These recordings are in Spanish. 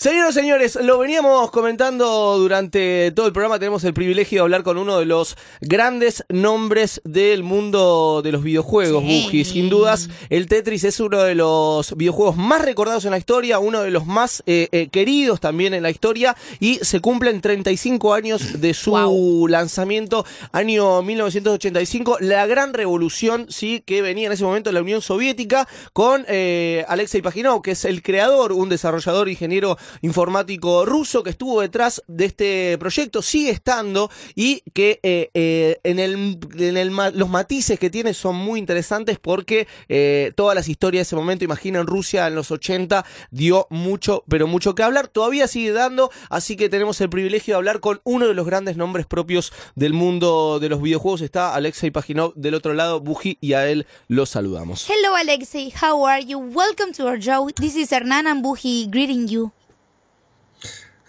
Señoras y señores, lo veníamos comentando durante todo el programa. Tenemos el privilegio de hablar con uno de los grandes nombres del mundo de los videojuegos, Sí. Buji. Sin dudas, el Tetris es uno de los videojuegos más recordados en la historia, uno de los más eh, eh, queridos también en la historia. Y se cumplen 35 años de su Wow. lanzamiento, año 1985. La gran revolución, sí, que venía en ese momento de la Unión Soviética con eh, Alexei Paginov, que es el creador, un desarrollador, ingeniero informático ruso que estuvo detrás de este proyecto, sigue estando y que eh, eh, en, el, en el los matices que tiene son muy interesantes porque eh, todas las historias de ese momento, imaginen Rusia en los 80, dio mucho, pero mucho que hablar, todavía sigue dando, así que tenemos el privilegio de hablar con uno de los grandes nombres propios del mundo de los videojuegos, está Alexei Paginov del otro lado, Buji, y a él lo saludamos. Hello, Alexei. How are you? Welcome to our show. This is Hernan and Buji greeting you.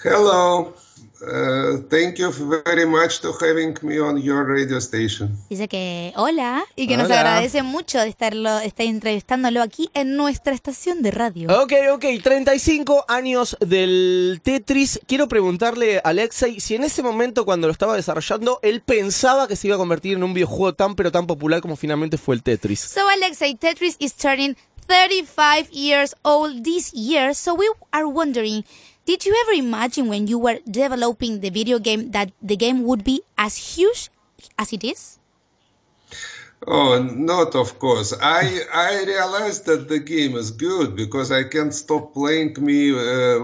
Hello. Uh, thank you very much to having me on your radio station. Dice que hola y que nos agradece mucho de estarlo, estar entrevistándolo aquí en nuestra estación de radio. Ok, ok, 35 años del Tetris. Quiero preguntarle a Alexei si en ese momento cuando lo estaba desarrollando, él pensaba que se iba a convertir en un videojuego tan pero tan popular como finalmente fue el Tetris. So, Alexei, Tetris is turning 35 years old this year. So, we are wondering did you ever imagine when you were developing the video game that the game would be as huge as it is? Oh, not of course. I I realized that the game is good because I can't stop playing me uh,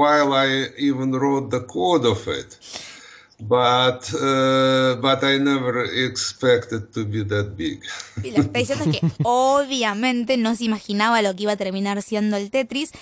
while I even wrote the code of it. But uh, but I never expected to be that big. Y lo que está diciendo es que obviamente no se imaginaba lo que iba a terminar siendo el Tetris.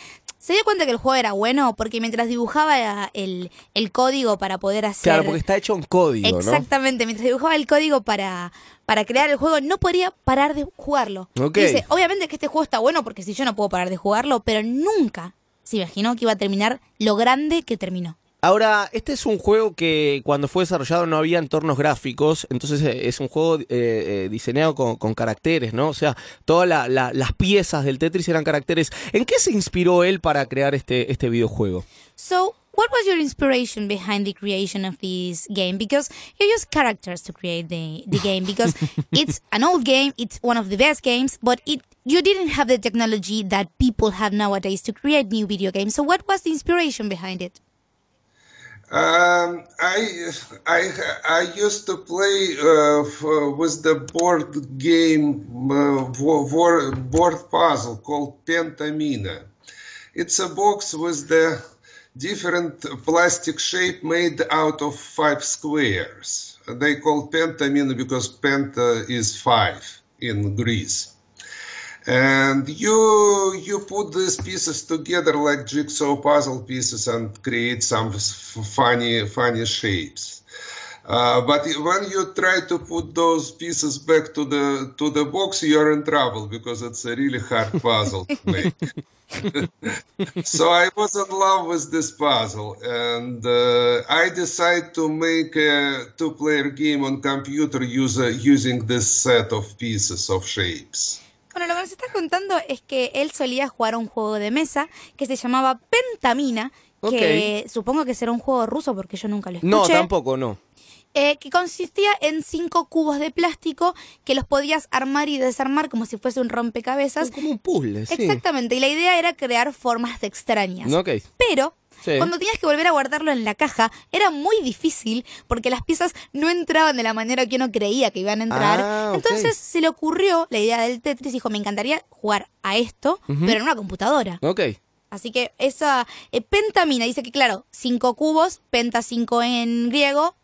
Se dio cuenta que el juego era bueno porque mientras dibujaba el, el código para poder hacer... Claro, porque está hecho en código, ¿no? Exactamente, mientras dibujaba el código para, para crear el juego, no podía parar de jugarlo. Dice, obviamente que este juego está bueno porque si yo no puedo parar de jugarlo, pero nunca se imaginó que iba a terminar lo grande que terminó. Ahora, este es un juego que cuando fue desarrollado no había entornos gráficos, entonces eh, es un juego eh, eh, diseñado con, con caracteres, ¿no? O sea, todas la- la- las piezas del Tetris eran caracteres. ¿En qué se inspiró él para crear este, este videojuego? So, what was your inspiration behind the creation of this game? Because you use characters to create the, the game because it's an old game, it's one of the best games, but it you didn't have the technology that people have nowadays to create new video games. So, what was the inspiration behind it? Um, I, I, I used to play uh, with the board game, uh, board puzzle called Pentamina. It's a box with the different plastic shape made out of five squares. They call Pentamina because penta is five in Greece and you you put these pieces together like jigsaw puzzle pieces and create some f- funny funny shapes. Uh, but when you try to put those pieces back to the to the box you're in trouble because it's a really hard puzzle to make. So i was in love with this puzzle and uh, i decided to make a two-player game on computer user, using this set of pieces of shapes Bueno, lo que nos está contando es que él solía jugar a un juego de mesa que se llamaba Pentamina, que supongo que será un juego ruso porque yo nunca lo escuché. No, tampoco, no. eh, que consistía en cinco cubos de plástico que los podías armar y desarmar como si fuese un rompecabezas. Es como un puzzle, sí. Exactamente, y la idea era crear formas extrañas. Ok. Pero Sí. cuando tenías que volver a guardarlo en la caja, era muy difícil porque las piezas no entraban de la manera que uno creía que iban a entrar. Ah. Entonces se le ocurrió la idea del Tetris, dijo, me encantaría jugar a esto, pero en una computadora. Ok. Así que esa eh, pentamina dice que, claro, cinco cubos, penta cinco en griego.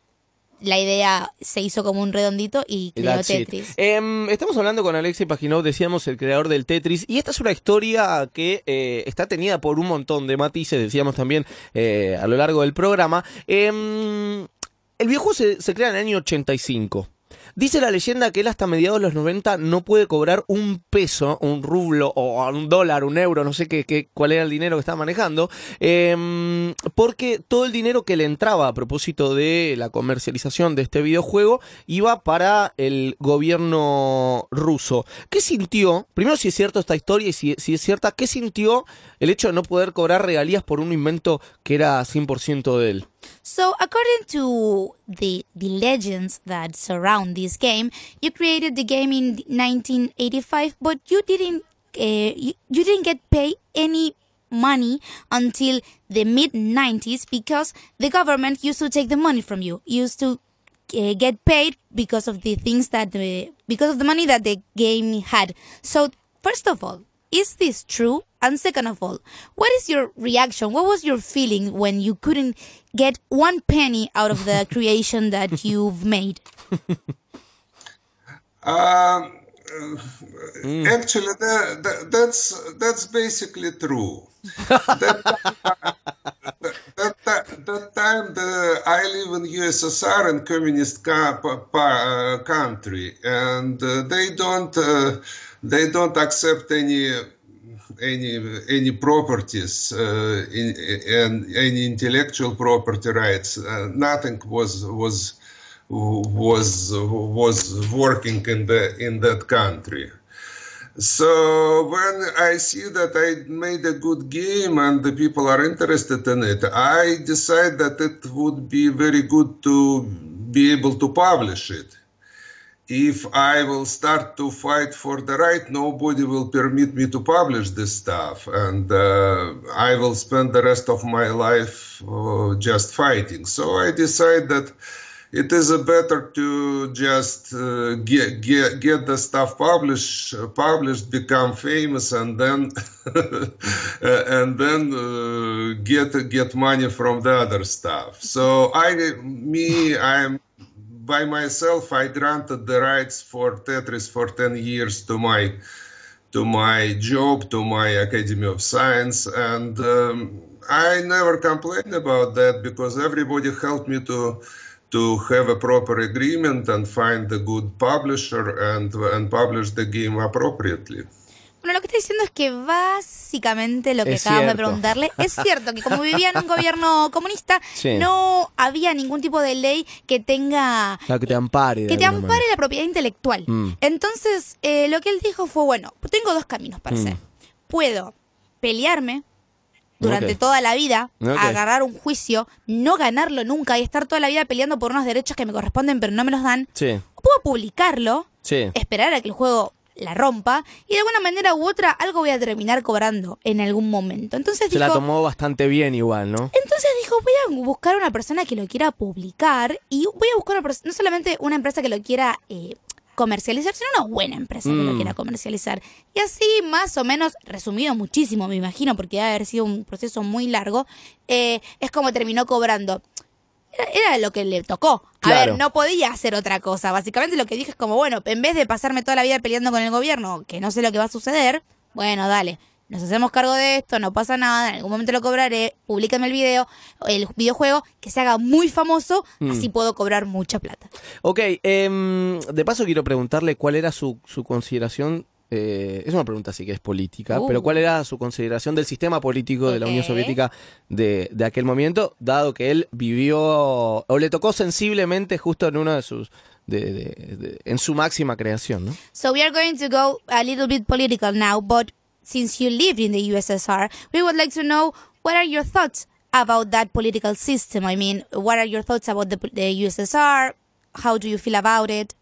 La idea se hizo como un redondito y creó That's. Tetris. Em, estamos hablando con Alexei Paginov, decíamos el creador del Tetris, y esta es una historia que eh, está tenida por un montón de matices, decíamos también eh, a lo largo del programa. Em, el videojuego se, se crea en el año 85. Dice la leyenda que él hasta mediados de los 90 no puede cobrar un peso, un rublo o un dólar, un euro, no sé qué, qué cuál era el dinero que estaba manejando, em, porque todo el dinero que le entraba a propósito de la comercialización de este videojuego iba para el gobierno ruso. ¿Qué sintió? Primero, si es cierto esta historia y si, si es cierta, ¿qué sintió el hecho de no poder cobrar regalías por un invento que era 100% de él? So, according to the the legends that surround this game, you created the game in 1985, but you didn't uh, you, you didn't get paid any money until the mid 90s because the government used to take the money from you. Used to uh, get paid because of the things that the because of the money that the game had. So, first of all, is this true? And second of all, what is your reaction? What was your feeling when you couldn't get one penny out of the creation that you've made? Um, Actually, that, that, that's that's basically true. that, that, that time the, I live in USSR and communist ca- pa- pa- uh, country, and uh, they don't uh, they don't accept any any any properties uh, in, and any intellectual property rights. Uh, nothing was was was was working in the in that country. So when I see that I made a good game and the people are interested in it, I decide that it would be very good to be able to publish it. If I will start to fight for the right, nobody will permit me to publish this stuff, and uh, I will spend the rest of my life uh, just fighting. So I decide that it is better to just uh, get, get get the stuff published published become famous and then and then uh, get get money from the other stuff. So i me i'm by myself i granted the rights for tetris for 10 years to my to my job to my academy of science and um, i never complain about that because everybody helped me to to have a proper agreement and find a good publisher and, and publish the game appropriately. Bueno, lo que está diciendo es que básicamente lo que Es acabamos de preguntarle es cierto que como vivía en un gobierno comunista, Sí. no había ningún tipo de ley que tenga sea, que te ampare. que te ampare manera. la propiedad intelectual. Mm. Entonces, eh, lo que él dijo fue, bueno, tengo dos caminos para Mm. hacer. Puedo pelearme durante toda la vida, agarrar un juicio, no ganarlo nunca y estar toda la vida peleando por unos derechos que me corresponden pero no me los dan. Sí, puedo publicarlo, sí. esperar a que el juego la rompa y de alguna manera u otra algo voy a terminar cobrando en algún momento. Entonces Se la dijo, tomó bastante bien igual, ¿no? entonces dijo, voy a buscar una persona que lo quiera publicar y voy a buscar una no solamente una empresa que lo quiera eh, comercializar, sino una buena empresa que lo Mm. quiera comercializar. Y así, más o menos, resumido muchísimo, me imagino, porque debe haber sido un proceso muy largo, eh, es como terminó cobrando. Era, era lo que le tocó. A Claro. ver, no podía hacer otra cosa. Básicamente lo que dije es como, bueno, en vez de pasarme toda la vida peleando con el gobierno, que no sé lo que va a suceder, bueno, dale, nos hacemos cargo de esto, no pasa nada, en algún momento lo cobraré, publícame el video, el videojuego, que se haga muy famoso, así puedo cobrar mucha plata. Ok, em, de paso quiero preguntarle cuál era su, su consideración. eh, es una pregunta así que es política, Uh. pero ¿cuál era su consideración del sistema político de la Unión. Soviética de, de aquel momento, dado que él vivió o le tocó sensiblemente justo en uno de sus de- en su máxima creación, ¿no? So we are going to go a little bit political now, but since you lived in the USSR, we would like to know what are your thoughts about that political system? I mean, what are your thoughts about the, the USSR? How do you feel about it?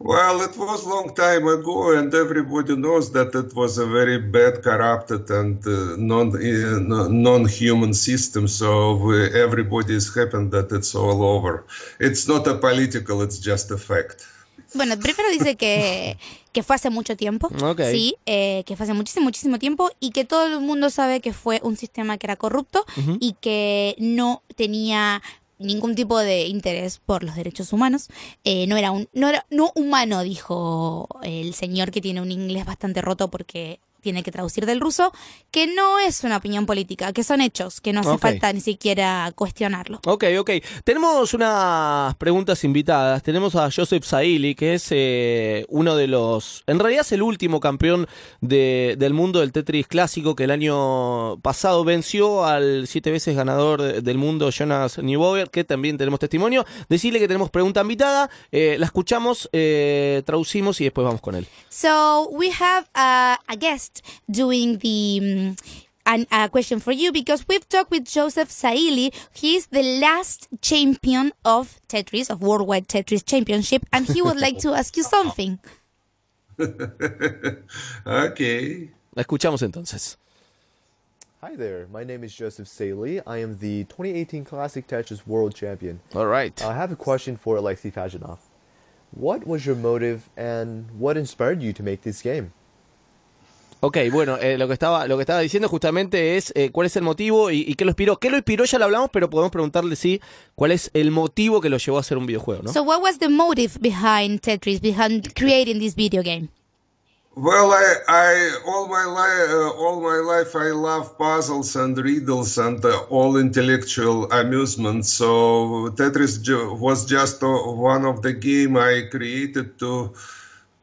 Well, it was a long time ago, and everybody knows that it was a very bad, corrupted, and uh, non uh, non-human system. So everybody is happy that it's all over. It's not a political; it's just a fact. Bueno, primero dice que, que fue hace mucho tiempo, sí, eh, que fue hace muchísimo, muchísimo tiempo y que todo el mundo sabe que fue un sistema que era corrupto y que no tenía ningún tipo de interés por los derechos humanos. Eh, no era un, no era, no humano, dijo el señor que tiene un inglés bastante roto porque tiene que traducir del ruso, que no es una opinión política, que son hechos, que no hace falta ni siquiera cuestionarlo. Ok, ok. Tenemos unas preguntas invitadas. Tenemos a Joseph Saili, que es eh, uno de los. En realidad es el último campeón de- del mundo del Tetris clásico que el año pasado venció al siete veces ganador de- del mundo Jonas Neubauer, que también tenemos testimonio. Decirle que tenemos pregunta invitada. eh, la escuchamos, eh, traducimos y después vamos con él. So we have a, a guest doing the um, an, a question for you because we've talked with Joseph Saili. He's the last champion of Tetris, of Worldwide Tetris Championship, and he would like to ask you something. Okay. La escuchamos entonces. Hi there, my name is Joseph Saley. I am the 2018 Classic Tetris World Champion. All right. I have a question for Alexei Pajinov. What was your motive and what inspired you to make this game? Ok, bueno, eh, lo que estaba lo que estaba diciendo justamente es eh, cuál es el motivo y, y qué lo inspiró. ¿Qué lo inspiró? Ya lo hablamos, pero podemos preguntarle sí cuál es el motivo que lo llevó a hacer un videojuego, ¿no? So what was the motive behind Tetris, behind creating this video game? Well, I, I all my life, uh, all my life, I love puzzles and riddles and uh, all intellectual amusement. So Tetris ju- was just uh, one of the game I created to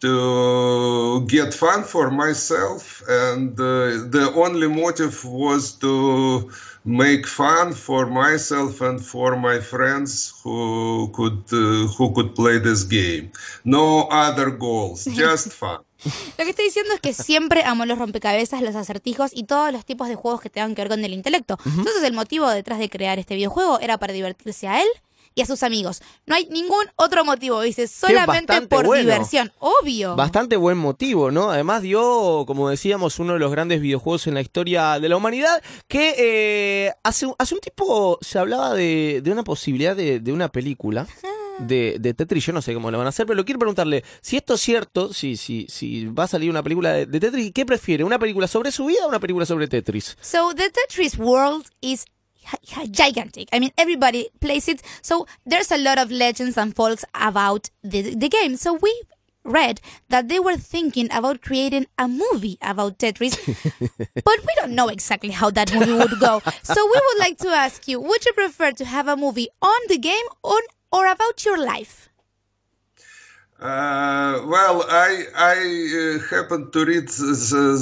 to get fun for myself, and uh, the only motive was to make fun for myself and for my friends who could uh, who could play this game. No other goals, just fun. Lo que estoy diciendo es que siempre amo los rompecabezas, los acertijos y todos los tipos de juegos que tengan que ver con el intelecto. Entonces el motivo detrás de crear este videojuego era para divertirse a él y a sus amigos. No hay ningún otro motivo, dice, solamente por bueno. diversión. Obvio. Bastante buen motivo, ¿no? Además dio, como decíamos, uno de los grandes videojuegos en la historia de la humanidad, que eh, hace, un- hace un tiempo se hablaba de, de una posibilidad de, de una película. De, de Tetris, yo no sé cómo lo van a hacer, pero quiero preguntarle si esto es cierto, si, si, si va a salir una película de, de Tetris, ¿qué prefiere? ¿Una película sobre su vida o una película sobre Tetris? So the Tetris world is gigantic. I mean, everybody plays it. So there's a lot of legends and folks about the, the game. So we read that they were thinking about creating a movie about Tetris, but we don't know exactly how that movie would go. So we would like to ask you, would you prefer to have a movie on the game on, or about your life? Uh, well, I I uh, happened to read the,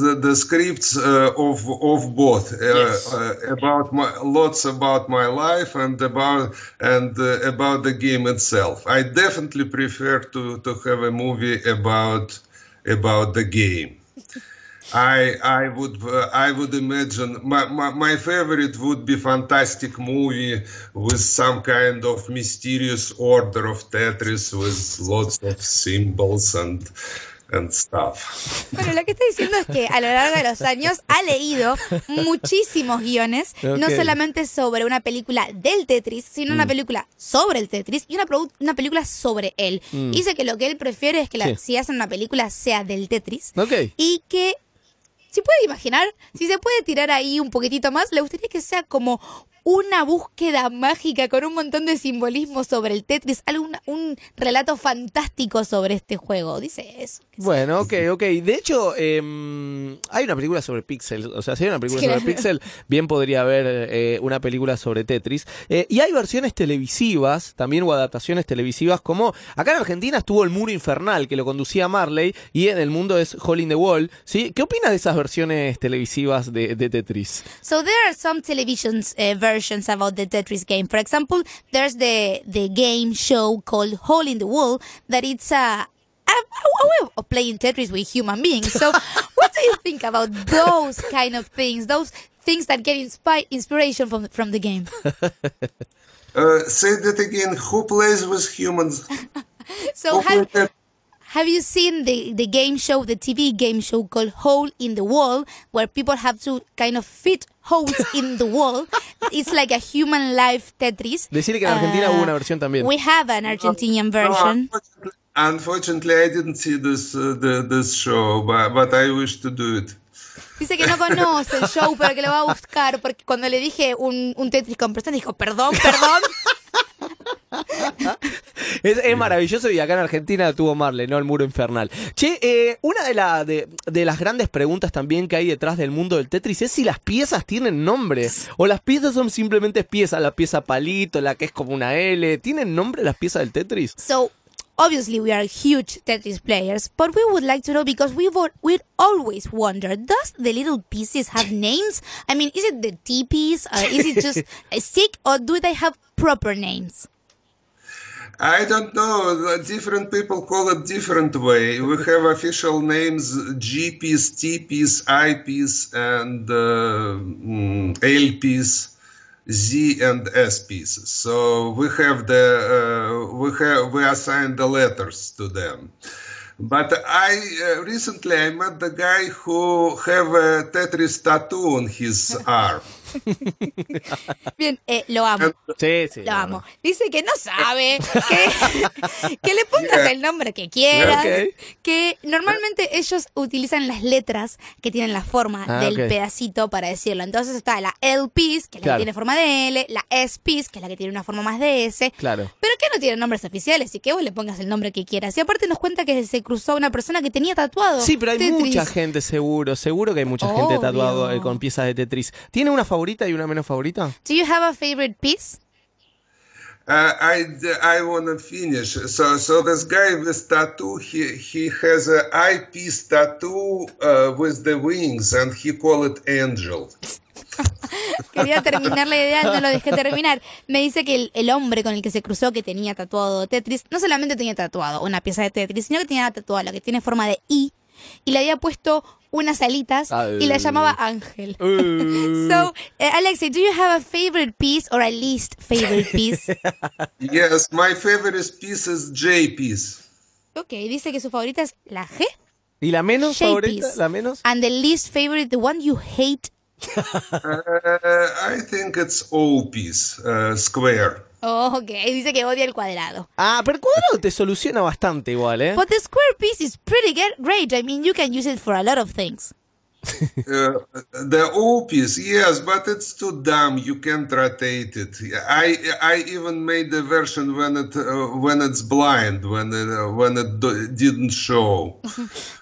the, the scripts uh, of of both uh, Yes. uh, about my lots about my life and about and uh, about the game itself. I definitely prefer to to have a movie about about the game. I I would uh, I would imagine my, my my favorite would be fantastic movie with some kind of mysterious order of Tetris with lots of symbols and and stuff. Bueno, lo que está diciendo es que a lo largo de los años ha leído muchísimos guiones, no solamente sobre una película del Tetris, sino una película sobre el Tetris y una, una película sobre él. Y Dice que lo que él prefiere es que la- Sí. si hacen una película sea del Tetris y que, si puede imaginar, si se puede tirar ahí un poquitito más, le gustaría que sea como una búsqueda mágica con un montón de simbolismo sobre el Tetris, algún, un relato fantástico sobre este juego. Dice eso. Bueno, ok, ok. De hecho, em, hay una película sobre Pixel. O sea, si hay una película Claro. sobre Pixel, bien podría haber eh, una película sobre Tetris. Eh, y hay versiones televisivas, también o adaptaciones televisivas, como acá en Argentina estuvo El Muro Infernal, que lo conducía Marley, y en el mundo es Hole in the Wall. ¿sí? ¿Qué opinas de esas versiones televisivas de, de Tetris? So there are some television uh, versions about the Tetris game. For example, there's the the game show called Hole in the Wall that it's a a, a way of playing Tetris with human beings. So, what do you think about those kind of things? Those things that get inspi- inspiration from from the game. Uh, say that again. Who plays with humans? So, Who have, plays- have you seen the the game show, the TV game show called Hole in the Wall, where people have to kind of fit holes in the wall? It's like a human life Tetris. Decirle que en Argentina Uh, hubo una versión también. We have an Argentinian No, version. unfortunately, unfortunately, I didn't see this uh, the, this show, but, but I wish to do it. Dice que no conoce el show, pero que lo va a buscar, porque cuando le dije un, un Tetris con persona, dijo, perdón, perdón. Es, es maravilloso y acá en Argentina tuvo Marley, ¿no? El muro infernal. Che, eh, una de, la, de, de las grandes preguntas también que hay detrás del mundo del Tetris es si las piezas tienen nombre. O las piezas son simplemente piezas. La pieza palito, la que es como una L. ¿Tienen nombre las piezas del Tetris? So obviously we are huge Tetris players, but we would like to know because we would we'd always wonder: Does the little pieces have names? I mean, is it the T piece? Or is it just a stick, or do they have proper names? I don't know. Different people call it different way. We have official names: GPs, TPs, T piece, I piece, and uh, mm, L piece, Z and S pieces. So we have the uh, we have we assign the letters to them. But I uh, recently I met the guy who have a Tetris tattoo on his arm. Bien, eh, lo amo. Sí, sí. Lo amo. Dice que no sabe, que, que le pongas el nombre que quieras, que normalmente ellos utilizan las letras que tienen la forma Ah, del pedacito para decirlo. Entonces está la L piece, que es la Claro. que tiene forma de L, la S piece, que es la que tiene una forma más de S. Claro. Pero que no tienen nombres oficiales y que vos le pongas el nombre que quieras. Y aparte nos cuenta que se cruzó una persona que tenía tatuado. Sí, pero hay Tetris. mucha gente seguro, seguro que hay mucha gente tatuado eh, con piezas de Tetris. ¿Tiene una favorita y una menos favorita? Do you have a favorite piece? Uh, I, I want to finish. So so this guy with tattoo, he he has a eyepiece tattoo uh, with the wings, and he call it angel. Quería terminar la idea, no lo dejé terminar. Me dice que el, el hombre con el que se cruzó, que tenía tatuado Tetris, no solamente tenía tatuado una pieza de Tetris, sino que tenía tatuado lo que tiene forma de I y le había puesto unas alitas y la llamaba Ángel. so, Alexei, do you have a favorite piece or a least favorite piece? Yes, my favorite piece is J piece. ok, dice que su favorita es la G ¿Y la menos Shape favorita? piece. ¿La menos? and the least favorite, the one you hate. Uh, I think it's O piece, uh, square. Oh, ok, dice que odia el cuadrado. Ah, pero el cuadrado te soluciona bastante igual, ¿eh? But the square piece is pretty great. I mean, you can use it for a lot of things. Uh, the O piece, yes, but it's too dumb. You can't rotate it. I I even made the version when it uh, when it's blind, when it, uh, when it do, didn't show.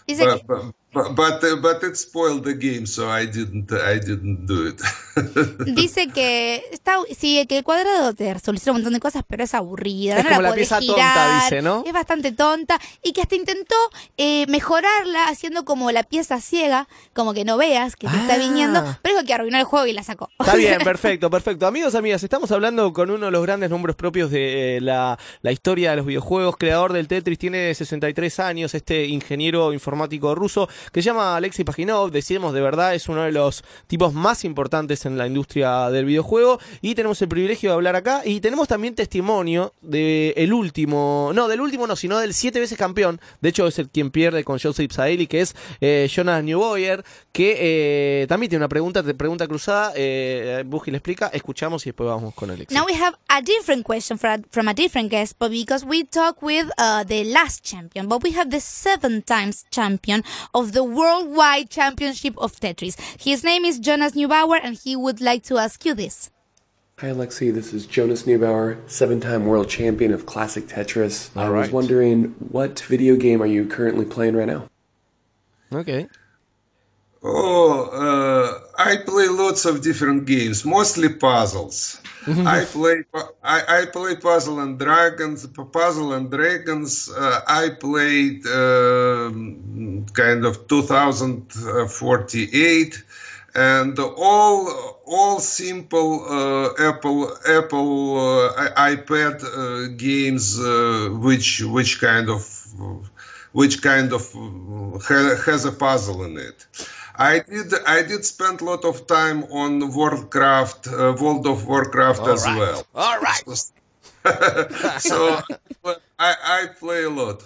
Uh, but it spoiled the game, so I didn't I didn't do it. Dice que está, sí, que el cuadrado te soluciona un montón de cosas, pero es aburrida. Es no como la pieza tonta, dice, ¿no? Es bastante tonta y que hasta intentó eh, mejorarla haciendo como la pieza ciega, como que no veas que te está Ah. viniendo, pero dijo que arruinó el juego y la sacó. Está bien, perfecto, perfecto. Amigos, amigas, estamos hablando con uno de los grandes nombres propios de eh, la, la historia de los videojuegos, creador del Tetris, tiene 63 años, este ingeniero informático ruso que se llama Alexei Paginov, decimos de verdad, es uno de los tipos más importantes en la industria del videojuego y tenemos el privilegio de hablar acá y tenemos también testimonio de el último, no, del último no, sino del siete veces campeón, de hecho es el quien pierde con Joseph Saeli, que es eh, Jonas Newboyer, que eh, también tiene una pregunta, pregunta cruzada, eh, le explica, escuchamos y después vamos con Alexei. Now we have a different question for a, from a different guest, but because we talk with uh, the last champion, but we have the seven times champion of worldwide championship of Tetris. His name is Jonas Neubauer, and he would like to ask you this. Hi, Alexei. This is Jonas Neubauer, seven time world champion of classic Tetris. I All was wondering, what video game are you currently playing right now? Ok. Oh, uh, I play lots of different games, mostly puzzles. I play I, I play Puzzle and Dragons, Puzzle and Dragons. Uh, I played um, kind of 2048, and all all simple uh, Apple Apple uh, iPad uh, games, uh, which which kind of which kind of uh, ha- has a puzzle in it. I did I did spend a lot of time on Warcraft, uh, World of Warcraft as well. All right. so I, I play a lot.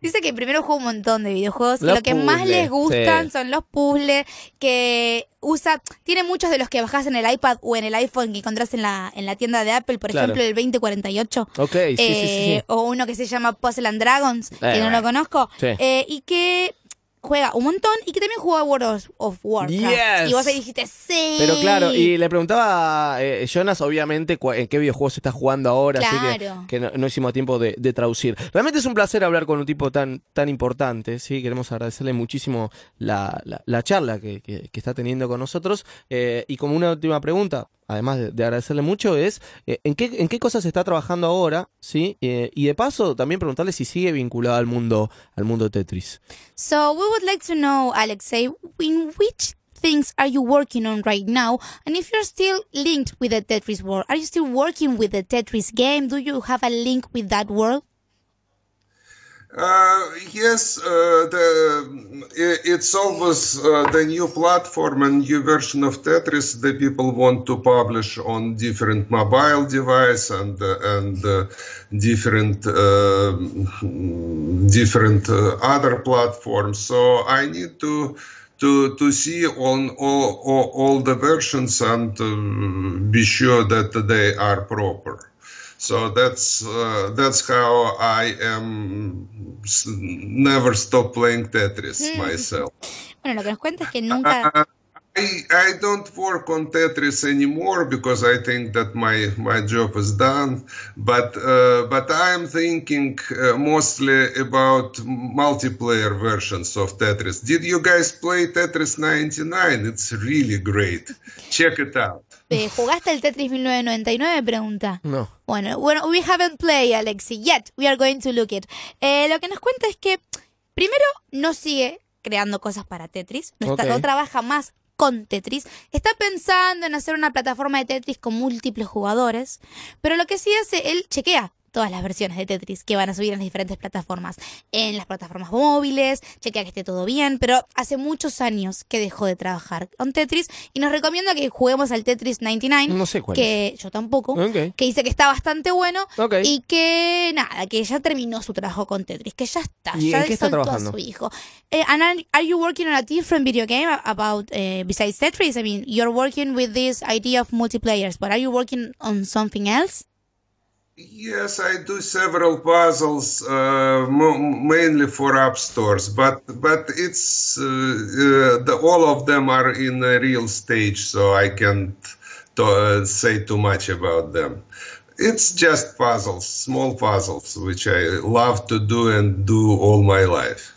Dice que primero juega un montón de videojuegos y lo que más les gustan sí. son los puzzles que usa, tiene muchos de los que bajás en el iPad o en el iPhone que encontrás en la, en la tienda de Apple, por Claro. ejemplo el 2048. Ok, sí, sí, sí, sí. Eh, O uno que se llama Puzzle and Dragons, que Eh, no lo conozco. sí. Eh, y que juega un montón y que también juega World of, Warcraft. Yes. Y vos ahí dijiste, sí. Pero claro, y le preguntaba a eh, Jonas, obviamente, en qué videojuegos está jugando ahora, así que, Claro. que no, no hicimos tiempo de, de traducir. Realmente es un placer hablar con un tipo tan, tan importante, ¿sí? Queremos agradecerle muchísimo la, la- la charla que, que- que está teniendo con nosotros. Eh, y como una última pregunta, además de, de agradecerle mucho, es eh, ¿en, qué, en qué cosas está trabajando ahora, ¿sí? Eh, y de paso, también preguntarle si sigue vinculado al mundo, al mundo Tetris. So we would like to know, Alexei, in which things are you working on right now? And if you're still linked with the Tetris world, are you still working with the Tetris game? Do you have a link with that world? Uh, yes, uh, the, it's always uh, the new platform and new version of Tetris that people want to publish on different mobile device and and uh, different uh, different uh, other platforms. So I need to to to see on all all, all the versions and uh, be sure that they are proper. So that's uh, that's how I am. Never stop playing Tetris myself. Bueno, lo que nos cuenta es que nunca... I I don't work on Tetris anymore because I think that my my job is done. But uh, but I'm thinking uh, mostly about multiplayer versions of Tetris. Did you guys play Tetris 99? It's really great. Check it out. eh, ¿Jugaste el Tetris 1999? Pregunta. No. Bueno, bueno, we haven't played, Alexi, yet. We are going to look it. Eh, lo que nos cuenta es que, primero, no sigue creando cosas para Tetris, no, está- Ok. no trabaja más con Tetris, está pensando en hacer una plataforma de Tetris con múltiples jugadores, pero lo que sí hace, él chequea todas las versiones de Tetris que van a subir en las diferentes plataformas, en las plataformas móviles, chequea que esté todo bien, pero hace muchos años que dejó de trabajar con Tetris y nos recomienda que juguemos al Tetris 99, No sé cuál que yo tampoco, Ok. que dice que está bastante bueno Ok. y que nada, que ya terminó su trabajo con Tetris, que ya está, ¿Y ya en qué está trabajando? a su hijo. Eh, and are, are you working on a different video game about eh, besides Tetris? I mean, you're working with this idea of multiplayers, but are you working on something else? Yes, I do several puzzles, uh, mainly for app stores, but but it's uh, uh, the, all of them are in a real stage, so I can't to, uh, say too much about them. It's just puzzles, small puzzles, which I love to do and do all my life.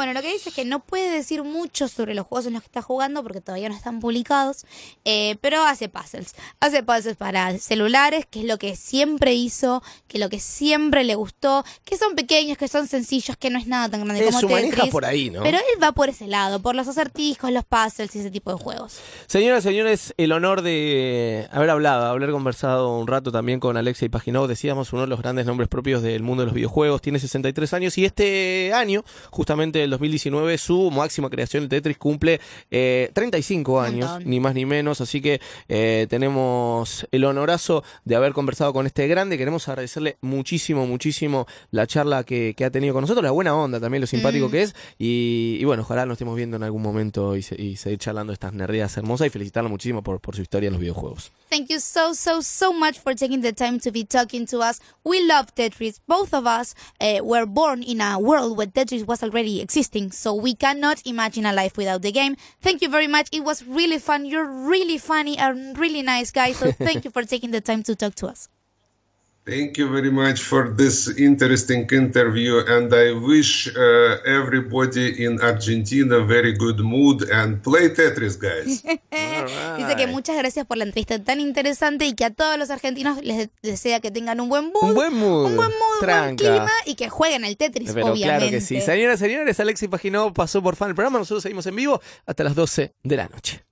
Bueno, lo que dice es que no puede decir mucho sobre los juegos en los que está jugando porque todavía no están publicados, eh, pero hace puzzles. Hace puzzles para celulares, que es lo que siempre hizo, que lo que siempre le gustó, que son pequeños, que son sencillos, que no es nada tan grande Eh, como su maneja por ahí, ¿no? Pero él va por ese lado, por los acertijos, los puzzles y ese tipo de juegos. Señoras y señores, el honor de haber hablado, haber conversado un rato también con Alexei Paginov, decíamos uno de los grandes nombres propios del mundo de los videojuegos, tiene 63 años y este año, justamente el 2019, su máxima creación de Tetris cumple eh, 35 años, Montón. ni más ni menos, así que eh, tenemos el honorazo de haber conversado con este grande, queremos agradecerle muchísimo, muchísimo la charla que, que ha tenido con nosotros, la buena onda también, lo simpático Mm. que es, y, y bueno, ojalá nos estemos viendo en algún momento y, se- y seguir charlando estas nerdeas hermosas y felicitarlo muchísimo por, por su historia en los videojuegos. Thank you so, so, so much for taking the time to be talking to us. We love Tetris. Both of us uh, were born in a world where Tetris was already existing, so we cannot imagine a life without the game. Thank you very much. It was really fun. You're really funny and really nice guy, so thank you for taking the time to talk to us. Thank you very much for this interesting interview, and I wish uh, everybody in Argentina very good mood and play Tetris, guys. Dice que muchas gracias por la entrevista tan interesante y que a todos los argentinos les desea que tengan un buen mood, Un buen mood, un buen mood, buen clima y que jueguen al Tetris, Pero obviamente. claro que sí. Señoras y señores, Alexis Paginó pasó por fan del programa, nosotros seguimos en vivo hasta las 12 de la noche.